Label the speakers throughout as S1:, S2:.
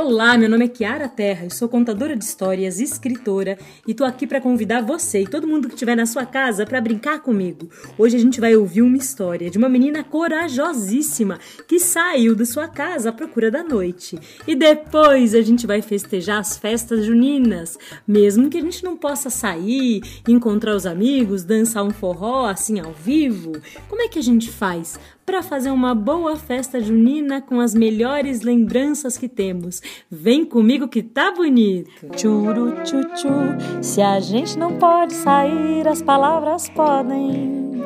S1: Olá, meu nome é Kiara Terra, eu sou contadora de histórias, escritora e tô aqui para convidar você e todo mundo que estiver na sua casa para brincar comigo. Hoje a gente vai ouvir uma história de uma menina corajosíssima que saiu da sua casa à procura da noite. E depois a gente vai festejar as festas juninas, mesmo que a gente não possa sair, encontrar os amigos, dançar um forró assim ao vivo. Como é que a gente faz? Para fazer uma boa festa junina com as melhores lembranças que temos. Vem comigo que tá bonito. Churu chuchu, se a gente não pode sair, as palavras podem.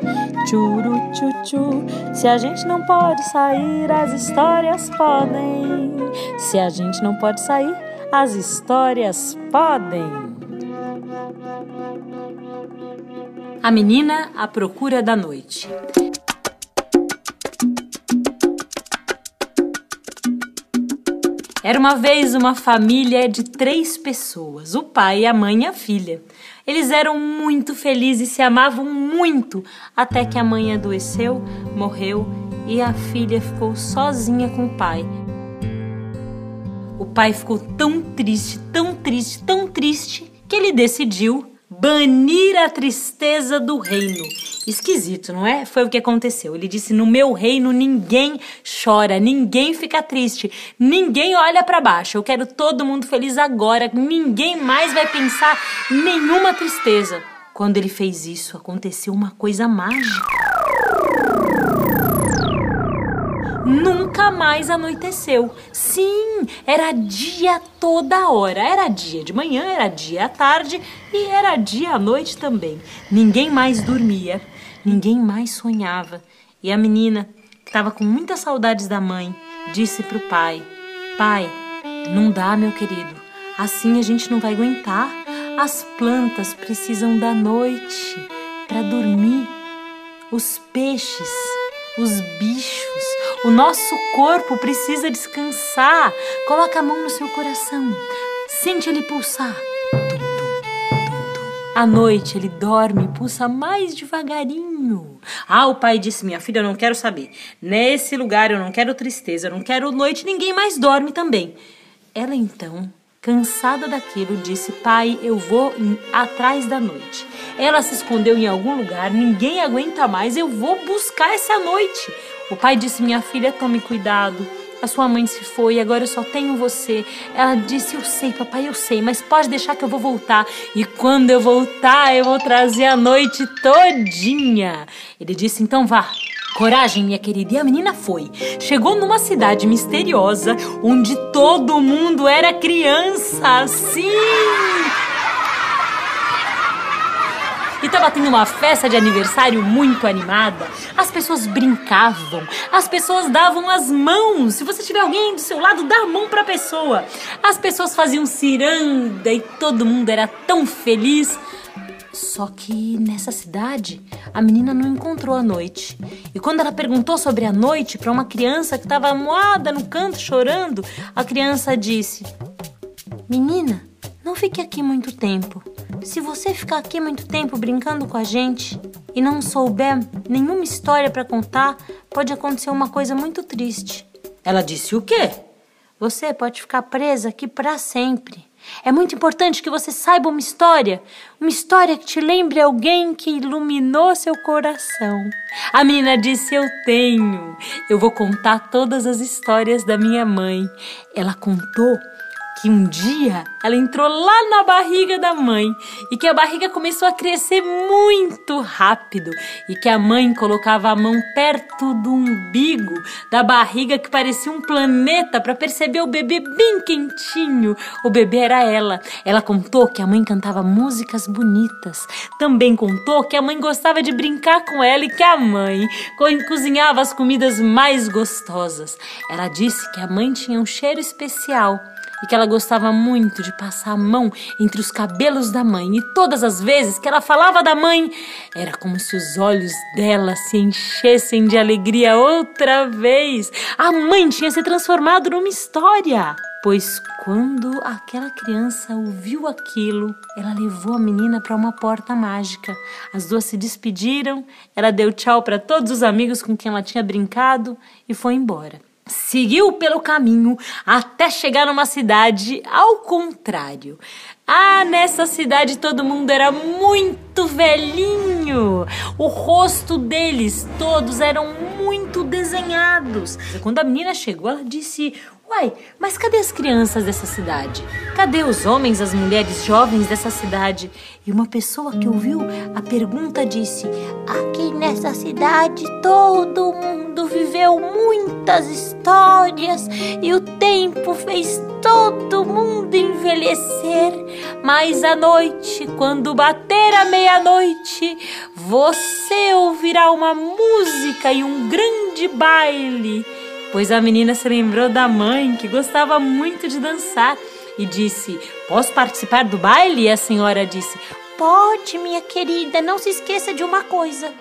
S1: Churu chuchu, se a gente não pode sair, as histórias podem. Se a gente não pode sair, as histórias podem. A menina à procura da noite. Era uma vez uma família de três pessoas: o pai, a mãe e a filha. Eles eram muito felizes e se amavam muito, até que a mãe adoeceu, morreu e a filha ficou sozinha com o pai. O pai ficou tão triste, tão triste, tão triste, que ele decidiu banir a tristeza do reino. Esquisito, não é? Foi o que aconteceu. Ele disse: No meu reino ninguém chora, ninguém fica triste, ninguém olha para baixo. Eu quero todo mundo feliz agora. Ninguém mais vai pensar nenhuma tristeza. Quando ele fez isso, aconteceu uma coisa mágica. Nunca mais anoiteceu. Sim, era dia toda hora. Era dia de manhã, era dia à tarde e era dia à noite também. Ninguém mais dormia, ninguém mais sonhava. E a menina, que estava com muitas saudades da mãe, disse para o pai: Pai, não dá, meu querido. Assim a gente não vai aguentar. As plantas precisam da noite para dormir. Os peixes, os bichos, o nosso corpo precisa descansar. Coloca a mão no seu coração. Sente ele pulsar. À noite ele dorme e pulsa mais devagarinho. Ah, o pai disse: Minha filha, eu não quero saber. Nesse lugar eu não quero tristeza, eu não quero noite, ninguém mais dorme também. Ela então Cansada daquilo, disse: Pai, eu vou atrás da noite. Ela se escondeu em algum lugar, ninguém aguenta mais, eu vou buscar essa noite. O pai disse: Minha filha, tome cuidado. A sua mãe se foi, agora eu só tenho você. Ela disse: Eu sei, papai, eu sei, mas pode deixar que eu vou voltar. E quando eu voltar, eu vou trazer a noite todinha. Ele disse: Então vá, Coragem, minha querida. E a menina foi. Chegou numa cidade misteriosa onde todo mundo era criança. Sim! Estava tendo uma festa de aniversário muito animada. As pessoas brincavam, as pessoas davam as mãos. Se você tiver alguém do seu lado, dá a mão para a pessoa. As pessoas faziam ciranda e todo mundo era tão feliz. Só que nessa cidade, a menina não encontrou a noite. E quando ela perguntou sobre a noite para uma criança que estava moada no canto chorando, a criança disse: Menina, não fique aqui muito tempo. Se você ficar aqui muito tempo brincando com a gente e não souber nenhuma história para contar, pode acontecer uma coisa muito triste. Ela disse: O quê? Você pode ficar presa aqui para sempre. É muito importante que você saiba uma história, uma história que te lembre alguém que iluminou seu coração. A menina disse: Eu tenho. Eu vou contar todas as histórias da minha mãe. Ela contou que um dia ela entrou lá na barriga da mãe e que a barriga começou a crescer muito rápido e que a mãe colocava a mão perto do umbigo da barriga que parecia um planeta para perceber o bebê bem quentinho. O bebê era ela. Ela contou que a mãe cantava músicas bonitas. Também contou que a mãe gostava de brincar com ela e que a mãe cozinhava as comidas mais gostosas. Ela disse que a mãe tinha um cheiro especial e que ela gostava muito de passar a mão entre os cabelos da mãe. E todas as vezes que ela falava da mãe, era como se os olhos dela se enchessem de alegria outra vez. A mãe tinha se transformado numa história. Pois quando aquela criança ouviu aquilo, ela levou a menina para uma porta mágica. As duas se despediram, ela deu tchau para todos os amigos com quem ela tinha brincado e foi embora. Seguiu pelo caminho até chegar numa cidade ao contrário. Ah, nessa cidade todo mundo era muito velhinho. O rosto deles todos eram muito desenhados. Quando a menina chegou, ela disse: Uai, mas cadê as crianças dessa cidade? Cadê os homens, as mulheres jovens dessa cidade? E uma pessoa que ouviu a pergunta disse: Aqui nessa cidade todo mundo viveu muitas histórias e o tempo fez todo mundo envelhecer. Mas à noite, quando bater a meia-noite, você ouvirá uma música e um grande baile pois a menina se lembrou da mãe que gostava muito de dançar e disse: Posso participar do baile? E a senhora disse: Pode, minha querida, não se esqueça de uma coisa.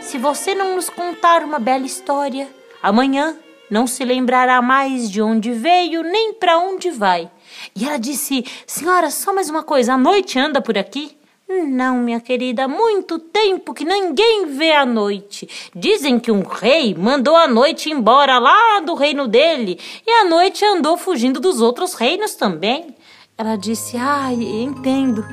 S1: Se você não nos contar uma bela história, amanhã não se lembrará mais de onde veio nem para onde vai. E ela disse: Senhora, só mais uma coisa, a noite anda por aqui? Não, minha querida, há muito tempo que ninguém vê a noite. Dizem que um rei mandou a noite embora lá do reino dele e a noite andou fugindo dos outros reinos também. Ela disse: Ai, entendo.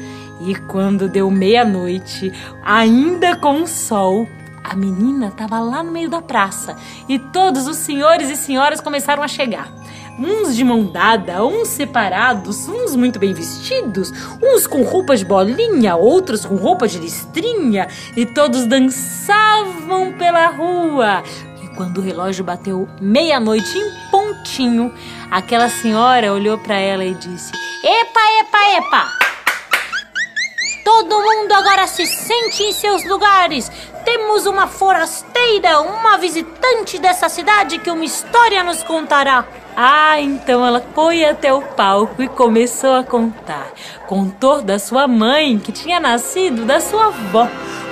S1: E quando deu meia-noite, ainda com o sol, a menina estava lá no meio da praça e todos os senhores e senhoras começaram a chegar uns de mão dada, uns separados, uns muito bem vestidos, uns com roupas de bolinha, outros com roupa de listrinha, e todos dançavam pela rua. E quando o relógio bateu meia-noite em pontinho, aquela senhora olhou para ela e disse: Epa, epa, epa! Todo mundo agora se sente em seus lugares. Temos uma forasteira, uma visitante dessa cidade que uma história nos contará. Ah, então ela foi até o palco e começou a contar. Contou da sua mãe, que tinha nascido da sua avó.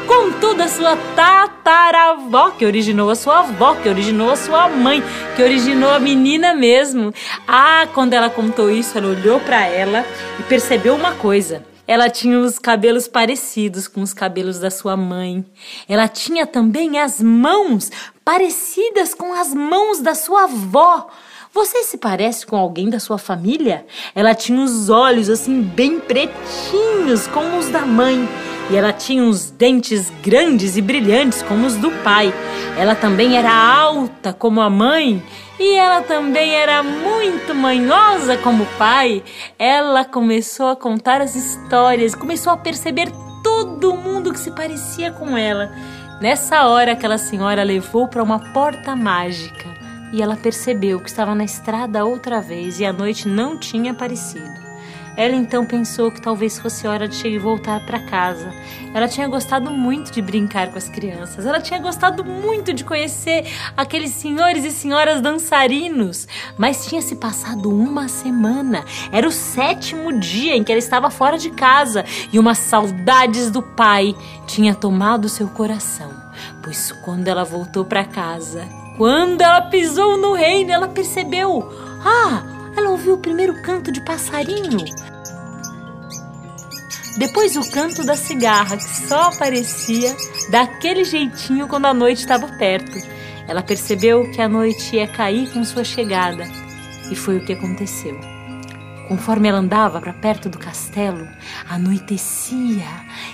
S1: Contou da sua tataravó, que originou a sua avó, que originou a sua mãe, que originou a menina mesmo. Ah, quando ela contou isso, ela olhou para ela e percebeu uma coisa. Ela tinha os cabelos parecidos com os cabelos da sua mãe. Ela tinha também as mãos parecidas com as mãos da sua avó. Você se parece com alguém da sua família? Ela tinha os olhos assim bem pretinhos, como os da mãe. E ela tinha uns dentes grandes e brilhantes, como os do pai. Ela também era alta, como a mãe. E ela também era muito manhosa, como o pai. Ela começou a contar as histórias, começou a perceber todo mundo que se parecia com ela. Nessa hora, aquela senhora levou para uma porta mágica e ela percebeu que estava na estrada outra vez e a noite não tinha aparecido. Ela então pensou que talvez fosse hora de voltar para casa. Ela tinha gostado muito de brincar com as crianças. Ela tinha gostado muito de conhecer aqueles senhores e senhoras dançarinos. Mas tinha se passado uma semana. Era o sétimo dia em que ela estava fora de casa e umas saudades do pai tinha tomado seu coração. Pois quando ela voltou para casa, quando ela pisou no reino, ela percebeu: ah, ela ouviu o primeiro canto de passarinho. Depois o canto da cigarra, que só aparecia daquele jeitinho quando a noite estava perto. Ela percebeu que a noite ia cair com sua chegada. E foi o que aconteceu. Conforme ela andava para perto do castelo, anoitecia.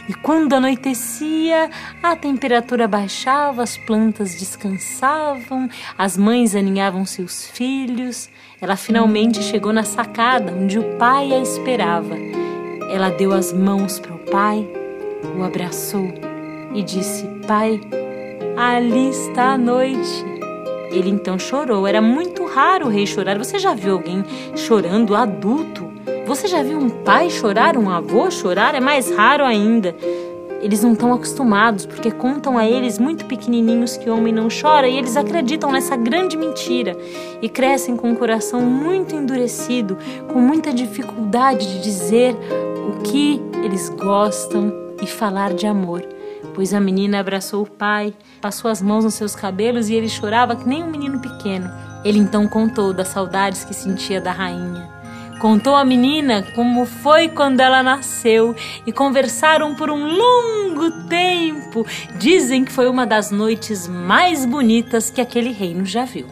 S1: E quando anoitecia, a temperatura baixava, as plantas descansavam, as mães aninhavam seus filhos. Ela finalmente chegou na sacada onde o pai a esperava. Ela deu as mãos para o pai, o abraçou e disse: Pai, ali está a noite. Ele então chorou. Era muito raro o rei chorar. Você já viu alguém chorando adulto? Você já viu um pai chorar, um avô chorar? É mais raro ainda. eles não estão acostumados porque contam a eles muito pequenininhos que o homem não chora e eles acreditam nessa grande mentira e crescem com o coração muito endurecido, com muita dificuldade de dizer o que eles gostam e falar de amor. Pois a menina abraçou o pai, passou as mãos nos seus cabelos e ele chorava que nem um menino pequeno. Ele então contou das saudades que sentia da rainha Contou à menina como foi quando ela nasceu e conversaram por um longo tempo. Dizem que foi uma das noites mais bonitas que aquele reino já viu.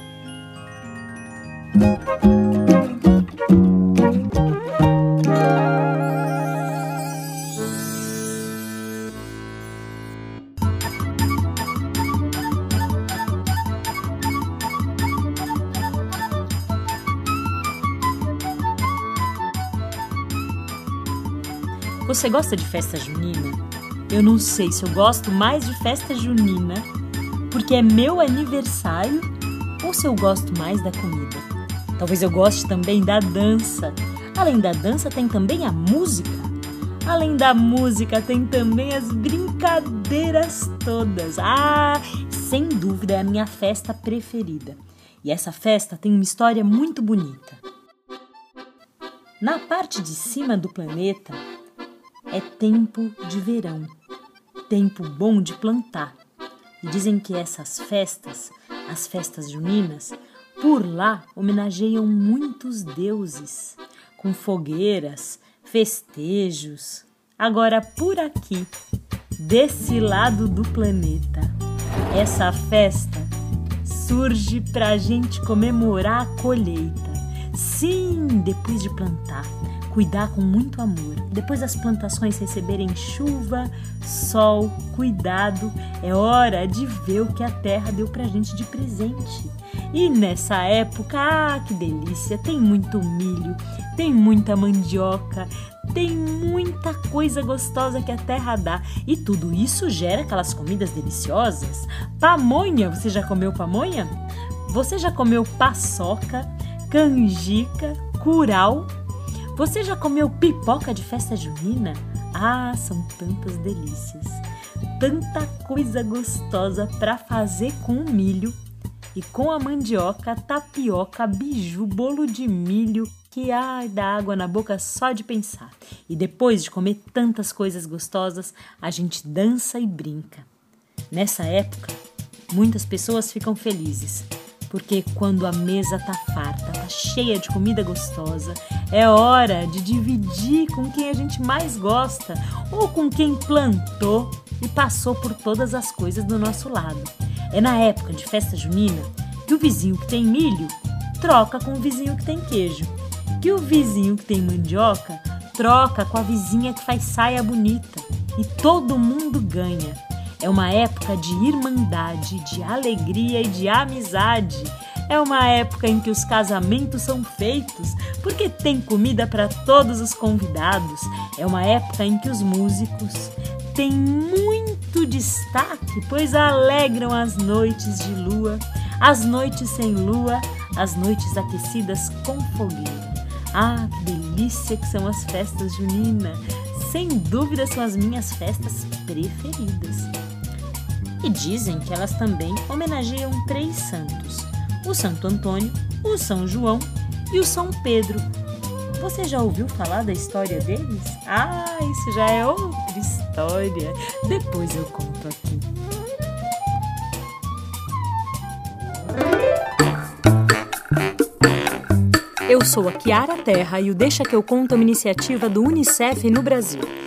S1: Você gosta de festa junina? Eu não sei se eu gosto mais de festa junina porque é meu aniversário ou se eu gosto mais da comida. Talvez eu goste também da dança. Além da dança, tem também a música. Além da música, tem também as brincadeiras todas. Ah, sem dúvida é a minha festa preferida. E essa festa tem uma história muito bonita. Na parte de cima do planeta é tempo de verão, tempo bom de plantar. E dizem que essas festas, as festas juninas, por lá homenageiam muitos deuses, com fogueiras, festejos. Agora, por aqui, desse lado do planeta, essa festa surge para a gente comemorar a colheita. Sim, depois de plantar, cuidar com muito amor. Depois das plantações receberem chuva, sol, cuidado, é hora de ver o que a terra deu pra gente de presente. E nessa época, ah, que delícia! Tem muito milho, tem muita mandioca, tem muita coisa gostosa que a terra dá. E tudo isso gera aquelas comidas deliciosas. Pamonha, você já comeu pamonha? Você já comeu paçoca, canjica, curau? Você já comeu pipoca de festa junina? Ah, são tantas delícias. Tanta coisa gostosa para fazer com o milho e com a mandioca, tapioca, biju, bolo de milho, que ai, dá água na boca só de pensar. E depois de comer tantas coisas gostosas, a gente dança e brinca. Nessa época, muitas pessoas ficam felizes porque quando a mesa tá farta, tá cheia de comida gostosa, é hora de dividir com quem a gente mais gosta ou com quem plantou e passou por todas as coisas do nosso lado. É na época de festa junina que o vizinho que tem milho troca com o vizinho que tem queijo, que o vizinho que tem mandioca troca com a vizinha que faz saia bonita e todo mundo ganha. É uma época de irmandade, de alegria e de amizade. É uma época em que os casamentos são feitos porque tem comida para todos os convidados. É uma época em que os músicos têm muito destaque, pois alegram as noites de lua, as noites sem lua, as noites aquecidas com fogueira. Ah, que delícia que são as festas juninas! Sem dúvida são as minhas festas preferidas e dizem que elas também homenageiam três santos: o Santo Antônio, o São João e o São Pedro. Você já ouviu falar da história deles? Ah, isso já é outra história. Depois eu conto aqui. Eu sou a Kiara Terra e o Deixa que eu conto é uma iniciativa do UNICEF no Brasil.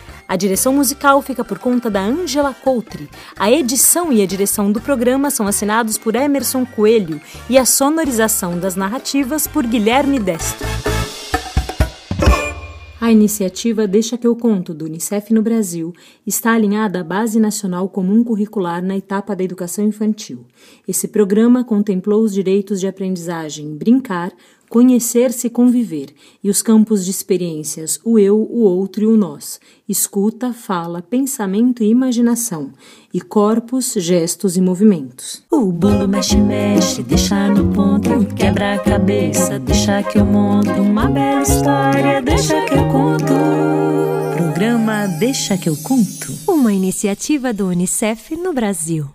S1: A direção musical fica por conta da Angela Coutri. A edição e a direção do programa são assinados por Emerson Coelho e a sonorização das narrativas por Guilherme Destro. A iniciativa Deixa que eu conto do Unicef no Brasil está alinhada à Base Nacional Comum Curricular na etapa da educação infantil. Esse programa contemplou os direitos de aprendizagem brincar, conhecer-se e conviver, e os campos de experiências o eu, o outro e o nós, escuta, fala, pensamento e imaginação, e corpos, gestos e movimentos.
S2: O bolo mexe, mexe, deixa no ponto, quebra a cabeça, deixa que eu monto uma bela história, deixa que eu conto. Programa Deixa que eu conto.
S3: Uma iniciativa do Unicef no Brasil.